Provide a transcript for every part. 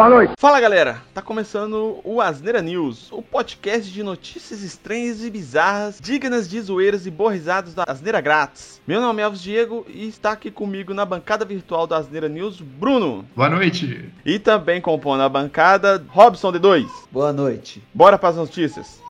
Boa noite. Fala galera, tá começando o Asneira News, o podcast de notícias estranhas e bizarras, dignas de zoeiras e borrisados da Asneira Grátis. Meu nome é Alves Diego e está aqui comigo na bancada virtual da Asneira News, Bruno. Boa noite. E também compondo a bancada, Robson D2. Boa noite. Bora para as notícias.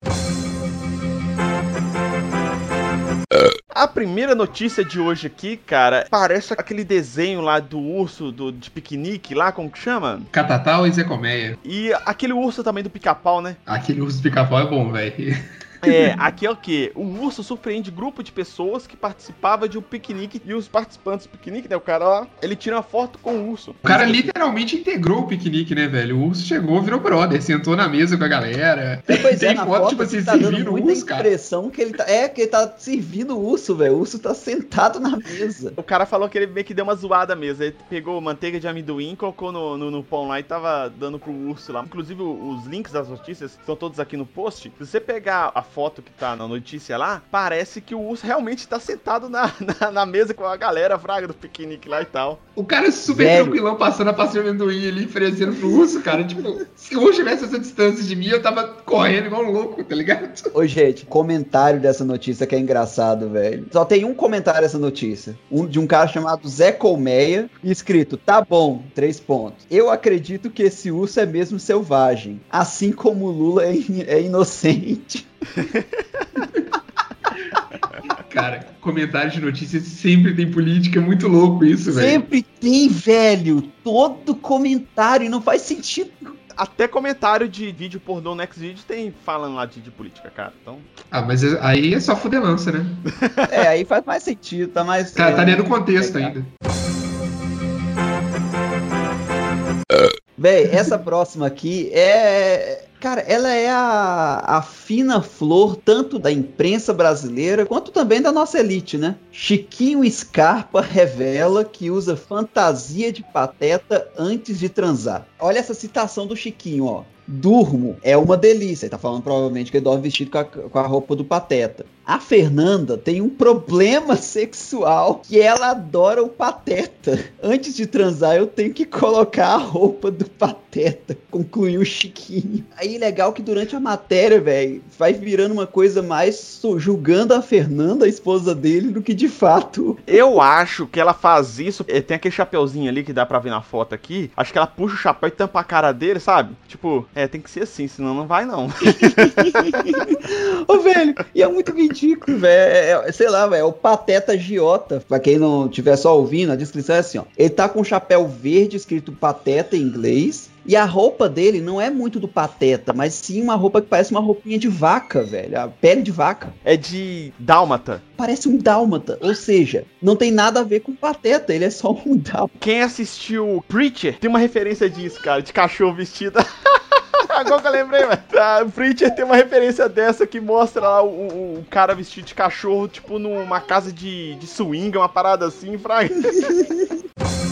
A primeira notícia de hoje aqui, cara, parece aquele desenho lá do urso do, de piquenique lá, como que chama? Catatal e Zé Colmeia. E aquele urso também do pica-pau, né? Aquele urso do pica-pau é bom, velho. É, aqui é o que? O urso surpreende grupo de pessoas que participava de um piquenique e os participantes do piquenique, né? O cara lá, ele tira uma foto com o urso. O cara literalmente integrou o piquenique, né, velho? O urso chegou, virou brother, sentou na mesa com a galera. Pois Tem é, na foto, foto, tipo assim, tá servindo o muita urso, cara. impressão que ele tá... É, que ele tá servindo o urso, velho. O urso tá sentado na mesa. O cara falou que ele meio que deu uma zoada mesmo. Ele pegou manteiga de amendoim, colocou no, no, no pão lá e tava dando pro urso lá. Inclusive, os links das notícias estão todos aqui no post. Se você pegar a foto que tá na notícia lá, parece que o urso realmente tá sentado na, na, na mesa com a galera, fraga do piquenique lá e tal. O cara é super Velho. tranquilão, passando a passeio de amendoim ali, oferecendo pro urso, cara. Tipo, se o urso tivesse essa distância de mim, eu tava correndo igual um louco, tá ligado? Ô, gente, comentário dessa notícia que é engraçado, velho. Só tem um comentário dessa notícia. Um, de um cara chamado Zé Colmeia, escrito, tá bom, três pontos. Eu acredito que esse urso é mesmo selvagem, assim como o Lula é, in- é inocente. Cara, comentário de notícias sempre tem política, é muito louco isso, velho. Sempre tem, velho. Todo comentário não faz sentido. Até comentário de vídeo pornô no Xvideo tem falando lá de, de política, cara. Então, Ah, mas é- aí é só fudelança, né? É, aí faz mais sentido, tá mais. Cara, tá é, dentro do contexto legal. ainda. Véi, essa próxima aqui é. Cara, ela é a, a fina flor tanto da imprensa brasileira quanto também da nossa elite, né? Chiquinho Scarpa revela que usa fantasia de pateta antes de transar. Olha essa citação do Chiquinho, ó. Durmo é uma delícia. Ele tá falando provavelmente que ele dorme vestido com a, com a roupa do Pateta. A Fernanda tem um problema sexual que ela adora o Pateta. Antes de transar, eu tenho que colocar a roupa do Pateta. Concluiu o Chiquinho. Aí legal que durante a matéria, velho, vai virando uma coisa mais julgando a Fernanda, a esposa dele, do que de fato. eu acho que ela faz isso. eh, Tem aquele chapeuzinho ali que dá pra ver na foto aqui. Acho que ela puxa o chapéu e tampa a cara dele, sabe? Tipo, é, tem que ser assim, senão não vai não. Ô, velho, e é muito ridículo, velho. É, é- sei lá, velho, é o Pateta Giota. Pra quem não estiver só ouvindo, a descrição é assim, ó. Ele tá com um chapéu verde escrito Pateta em inglês. E a roupa dele não é muito do Pateta, mas sim uma roupa que parece uma roupinha de vaca, velho. A pele de vaca. É de dálmata. Parece um dálmata. Ou seja, não tem nada a ver com Pateta, ele é só um dálmata. Quem assistiu Preacher tem uma referência disso, cara, de cachorro vestido. Agora que eu lembrei, velho. A Preacher tem uma referência dessa que mostra lá o, o- o cara vestido de cachorro, tipo, numa casa de, de swing, uma parada assim, fraga.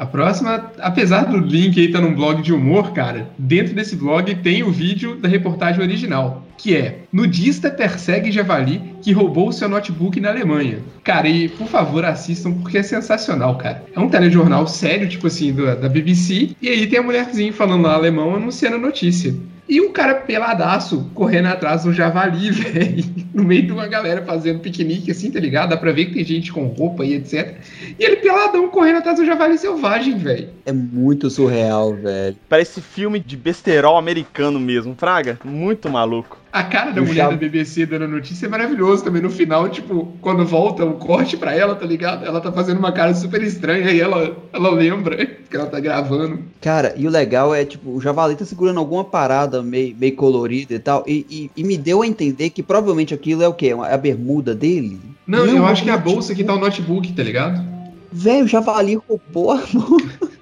A próxima, apesar do link aí tá num blog de humor, cara, dentro desse blog tem o vídeo da reportagem original, que é Nudista persegue javali que roubou seu notebook na Alemanha. Cara, e por favor assistam porque é sensacional, cara. É um telejornal sério, tipo assim, do- da BBC, e aí tem a mulherzinha falando lá alemão anunciando a notícia. E um cara peladaço correndo atrás do javali, velho. No meio de uma galera fazendo piquenique, assim, tá ligado? Dá pra ver que tem gente com roupa e etc. E ele peladão correndo atrás do javali selvagem, velho. É muito surreal, velho. Parece filme de besterol americano mesmo, fraga. Muito maluco. A cara da mulher da BBC dando notícia é maravilhoso também. No final, tipo, quando volta o corte pra ela, tá ligado? Ela tá fazendo uma cara super estranha e ela, ela lembra que ela tá gravando. Cara, e o legal é, tipo, o Javali tá segurando alguma parada meio, meio colorida e tal, e, e- e me deu a entender que provavelmente aquilo é o quê? É a bermuda dele? Não, eu acho que é a bolsa que tá o notebook, tá ligado? Velho, o Javali roubou a mão.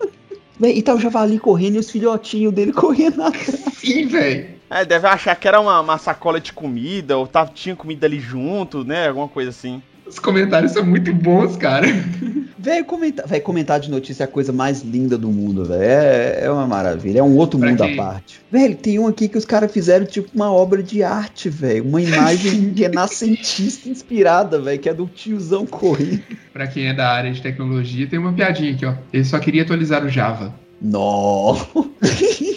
Véi, e tá o Javali correndo e os filhotinhos dele correndo atrás. Sim, velho. É, deve achar que era uma, uma sacola de comida, ou tava, tinha comida ali junto, né? Alguma coisa assim. Os comentários são muito bons, cara. Velho, comentar, comentar de notícia é a coisa mais linda do mundo, velho. É, é uma maravilha. É um outro pra mundo à parte. Velho, tem um aqui que os caras fizeram tipo uma obra de arte, velho. Uma imagem renascentista inspirada, velho, que é do tiozão correndo. Pra quem é da área de tecnologia, tem uma piadinha aqui, ó. Ele só queria atualizar o Java. Nossa!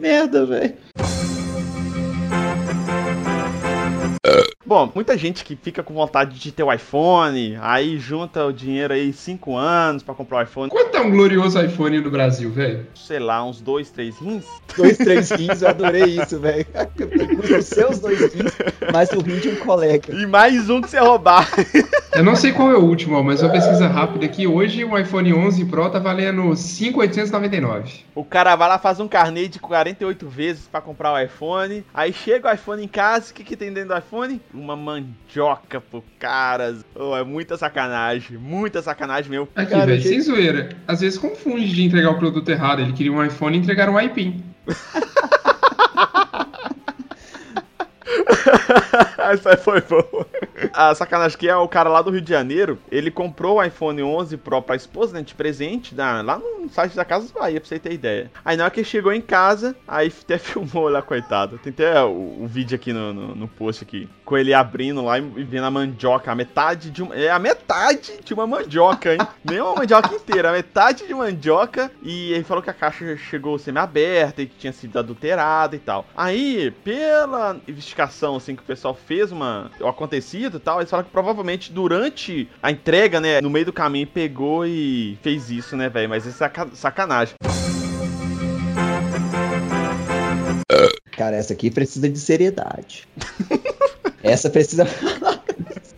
merda, velho. Bom, muita gente que fica com vontade de ter o iPhone, aí junta o dinheiro aí 5 anos para comprar o iPhone. Quanto é um glorioso iPhone no Brasil, velho? Sei lá, uns 2, 3 rins? 2, 3 rins, eu adorei isso, velho. Os seus dois rins, mais o rim de um colega. E mais um que você roubar. Eu não sei qual é o último, mas uma pesquisa rápida aqui. Hoje o iPhone 11 Pro tá valendo 5,899. O cara vai lá, faz um carnê de 48 vezes para comprar o iPhone. Aí chega o iPhone em casa, o que, que tem dentro do iPhone? Uma mandioca pro caras. Oh, é muita sacanagem, muita sacanagem meu. Aqui, velho, sem zoeira. Às vezes confunde de entregar o produto errado. Ele queria um iPhone e entregar um iPin. Essa foi boa. A sacanagem que é o cara lá do Rio de Janeiro, ele comprou o iPhone 11 Pro pra esposa, né, de presente, na, lá site da Casa Bahia, pra você ter ideia. Aí na hora que ele chegou em casa, aí até filmou lá, coitado. Tem até o, o vídeo aqui no, no, no, post aqui, com ele abrindo lá e vendo a mandioca, a metade de uma... É a metade de uma mandioca, hein? Nem uma mandioca inteira, a metade de mandioca. E ele falou que a caixa chegou semi-aberta e que tinha sido adulterada e tal. Aí, pela investigação, assim, que o pessoal fez uma, o acontecido e tal, eles falam que provavelmente durante a entrega, né, no meio do caminho pegou e fez isso, né, velho? Mas é sacanagem. Cara, essa aqui precisa de seriedade. essa precisa.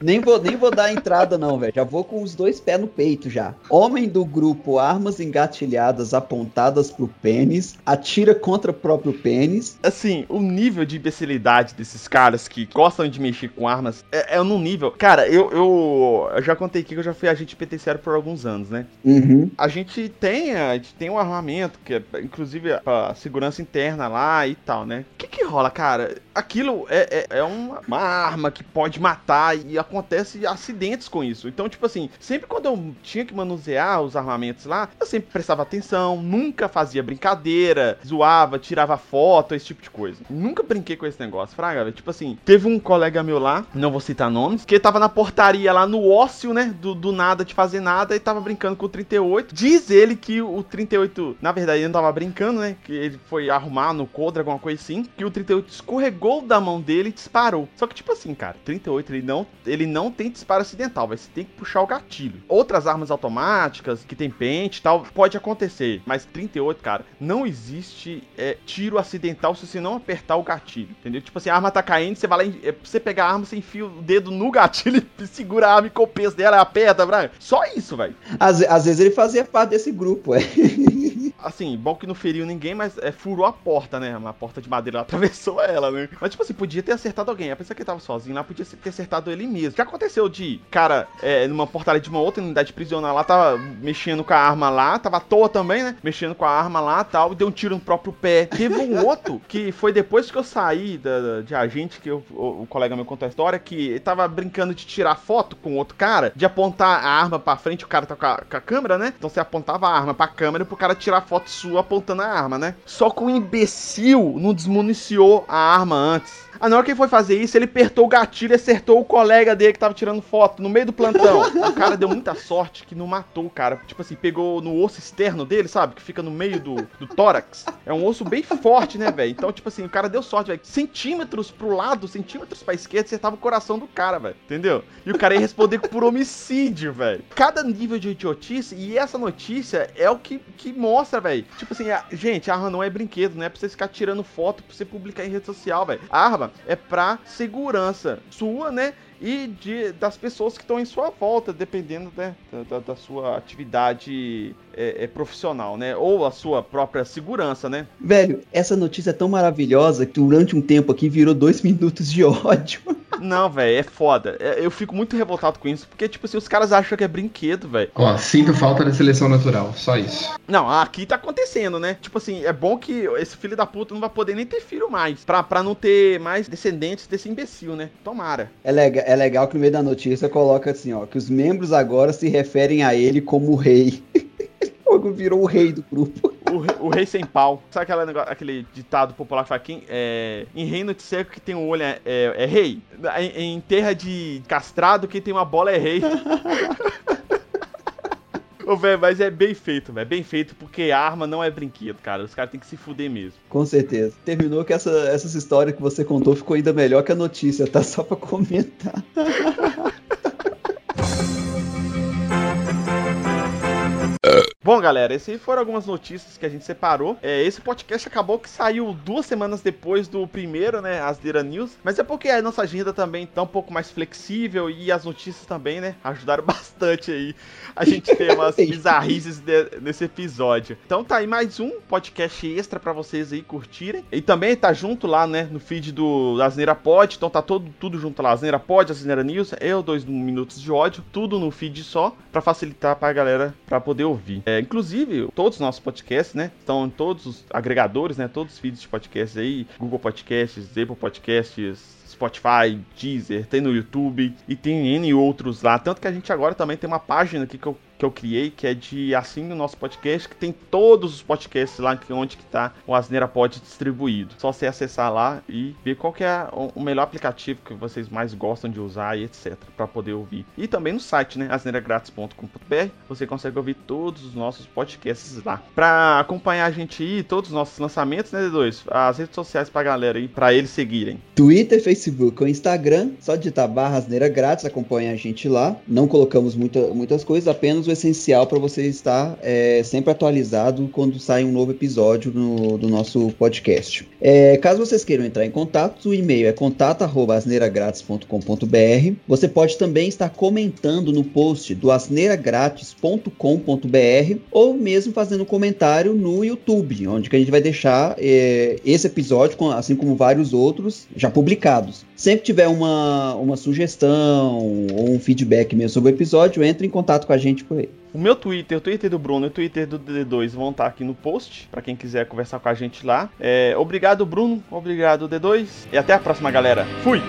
Nem vou, nem vou dar entrada, não, velho. Já vou com os dois pés no peito já. Homem do grupo Armas Engatilhadas apontadas pro pênis, atira contra o próprio pênis. Assim, o nível de imbecilidade desses caras que gostam de mexer com armas é, é num nível. Cara, eu, eu, eu, já contei aqui que eu já fui agente penitenciário por alguns anos, né? Uhum. A gente tem, a gente tem um armamento, que é inclusive pra segurança interna lá e tal, né? O que que rola, cara? Aquilo é, é, é uma, uma arma que pode matar e acontece acidentes com isso. Então, tipo assim, sempre quando eu tinha que manusear os armamentos lá, eu sempre prestava atenção, nunca fazia brincadeira, zoava, tirava foto, esse tipo de coisa. Nunca brinquei com esse negócio, fraga, Tipo assim, teve um colega meu lá, não vou citar nomes, que tava na portaria lá no ócio, né, do, do nada de fazer nada e tava brincando com o 38. Diz ele que o 38, na verdade, ele não tava brincando, né, que ele foi arrumar no Codra, alguma coisa assim, que o 38 escorregou da mão dele e disparou. Só que, tipo assim, cara, 38, ele não, ele não tem disparo acidental, você tem que puxar o gatilho. Outras armas automáticas, que tem pente e tal, pode acontecer, mas 38, cara, não existe é, tiro acidental se você não apertar o gatilho, entendeu? Tipo assim, a arma tá caindo, você vai lá, é, você pegar a arma, você enfia o dedo no gatilho e segura a arma com o peso dela, aperta. Só isso, velho. Às, às vezes ele fazia parte desse grupo, é. assim, bom que não feriu ninguém, mas é, furou a porta, né? Uma porta de madeira atravessou ela, né? Mas, tipo assim, podia ter acertado alguém. A pessoa que tava sozinho lá podia ter acertado ele mesmo. Já aconteceu de, cara, é, numa portaria de uma outra unidade prisional lá, tava mexendo com a arma lá, tava à toa também, né? Mexendo com a arma lá tal, e deu um tiro no próprio pé. Teve um outro que foi depois que eu saí da, de agente, que eu, o, o, colega meu contou a história, que ele tava brincando de tirar foto com outro cara, de apontar a arma pra frente, o cara tá com a, com a câmera, né? Então você apontava a arma pra câmera pro cara tirar foto sua apontando a arma, né? Só que o imbecil não desmuniciou a arma antes. Aí na hora que ele foi fazer isso, ele apertou o gatilho e acertou o colega dele que tava tirando foto no meio do plantão. o cara deu muita sorte que não matou o cara. Tipo assim, pegou no osso externo dele, sabe? Que fica no meio do, do tórax. É um osso bem forte, né, velho? Então, tipo assim, o cara deu sorte, velho. Centímetros pro lado, centímetros pra esquerda, acertava o coração do cara, velho. Entendeu? E o cara ia responder por homicídio, velho. Cada nível de idiotice, e essa notícia é o que, que mostra, velho. Tipo assim, a, gente, a arma não é brinquedo, não é pra você ficar tirando foto pra você publicar em rede social, velho. A arma é pra segurança sua, né? E de, das pessoas que estão em sua volta, dependendo né, da, da, sua atividade é, é, profissional, né? Ou a sua própria segurança, né? Velho, essa notícia é tão maravilhosa que durante um tempo aqui virou dois minutos de ódio. Não, velho, é foda. É, eu fico muito revoltado com isso, porque, tipo assim, os caras acham que é brinquedo, velho. Ó, sinto falta da seleção natural, só isso. Não, aqui tá acontecendo, né? Tipo assim, é bom que esse filho da puta não vai poder nem ter filho mais, pra, pra não ter mais descendentes desse imbecil, né? Tomara. É, lega- é legal que no meio da notícia coloca assim, ó, que os membros agora se referem a ele como rei. Ele virou o rei do grupo. O, o rei sem pau. Sabe aquela aquele ditado popular que fala quem, é, em reino de seco que tem um olho é, é- é rei? Em, em terra de castrado quem tem uma bola é rei. Ô, velho, mas é bem feito, velho. Bem feito, porque arma não é brinquedo, cara. Os caras têm que se fuder mesmo. Com certeza. Terminou que essa, essas histórias que você contou ficou ainda melhor que a notícia, tá? Só pra comentar. Bom, galera, essas foram algumas notícias que a gente separou. É, esse podcast acabou que saiu duas semanas depois do primeiro, né? Asdeira News. Mas é porque a nossa agenda também tá um pouco mais flexível e as notícias também, né? Ajudaram bastante aí a gente ter umas bizarrices de- nesse episódio. Então tá aí mais um podcast extra pra vocês aí curtirem. E também tá junto lá, né? No feed do Asneira Pod. Então tá todo, tudo junto lá. Asneira Pod, Asneira News, eu, dois minutos de ódio. Tudo no feed só pra facilitar pra galera pra poder ouvir. É, inclusive, todos os nossos podcasts, né? Estão em todos os agregadores, né? Todos os feeds de podcasts aí. Google Podcasts, Apple Podcasts. Spotify, Deezer, tem no YouTube e tem N outros lá. Tanto que a gente agora também tem uma página aqui que eu, que eu criei, que é de assim o nosso podcast, que tem todos os podcasts lá onde que tá o Asneira Pod distribuído. Só você acessar lá e ver qual que é o- melhor aplicativo que vocês mais gostam de usar e etc, para poder ouvir. E também no site, né, asneiragratis.com.br, você consegue ouvir todos os nossos podcasts lá. Para acompanhar a gente aí, todos os nossos lançamentos, né, D2? As redes sociais pra galera aí, para eles seguirem. Twitter, Facebook ou Instagram, só digitar barra asneira grátis, acompanha a gente lá. Não colocamos muita- muitas coisas, apenas o essencial para você estar é, sempre atualizado quando sai um novo episódio no, do nosso podcast. É, caso vocês queiram entrar em contato, o e-mail é contato.asneiragratis.com.br. Você pode também estar comentando no post do asneiragratis.com.br ou mesmo fazendo comentário no YouTube, onde que a gente vai deixar é, esse episódio, assim como vários outros, já publicados. Sempre tiver uma, uma sugestão ou um feedback mesmo sobre o episódio, entre em contato com a gente por aí. O meu Twitter, o Twitter do Bruno e o Twitter do D2 vão estar aqui no post, pra quem quiser conversar com a gente lá. É, obrigado, Bruno. Obrigado, D2. E até a próxima, galera. Fui!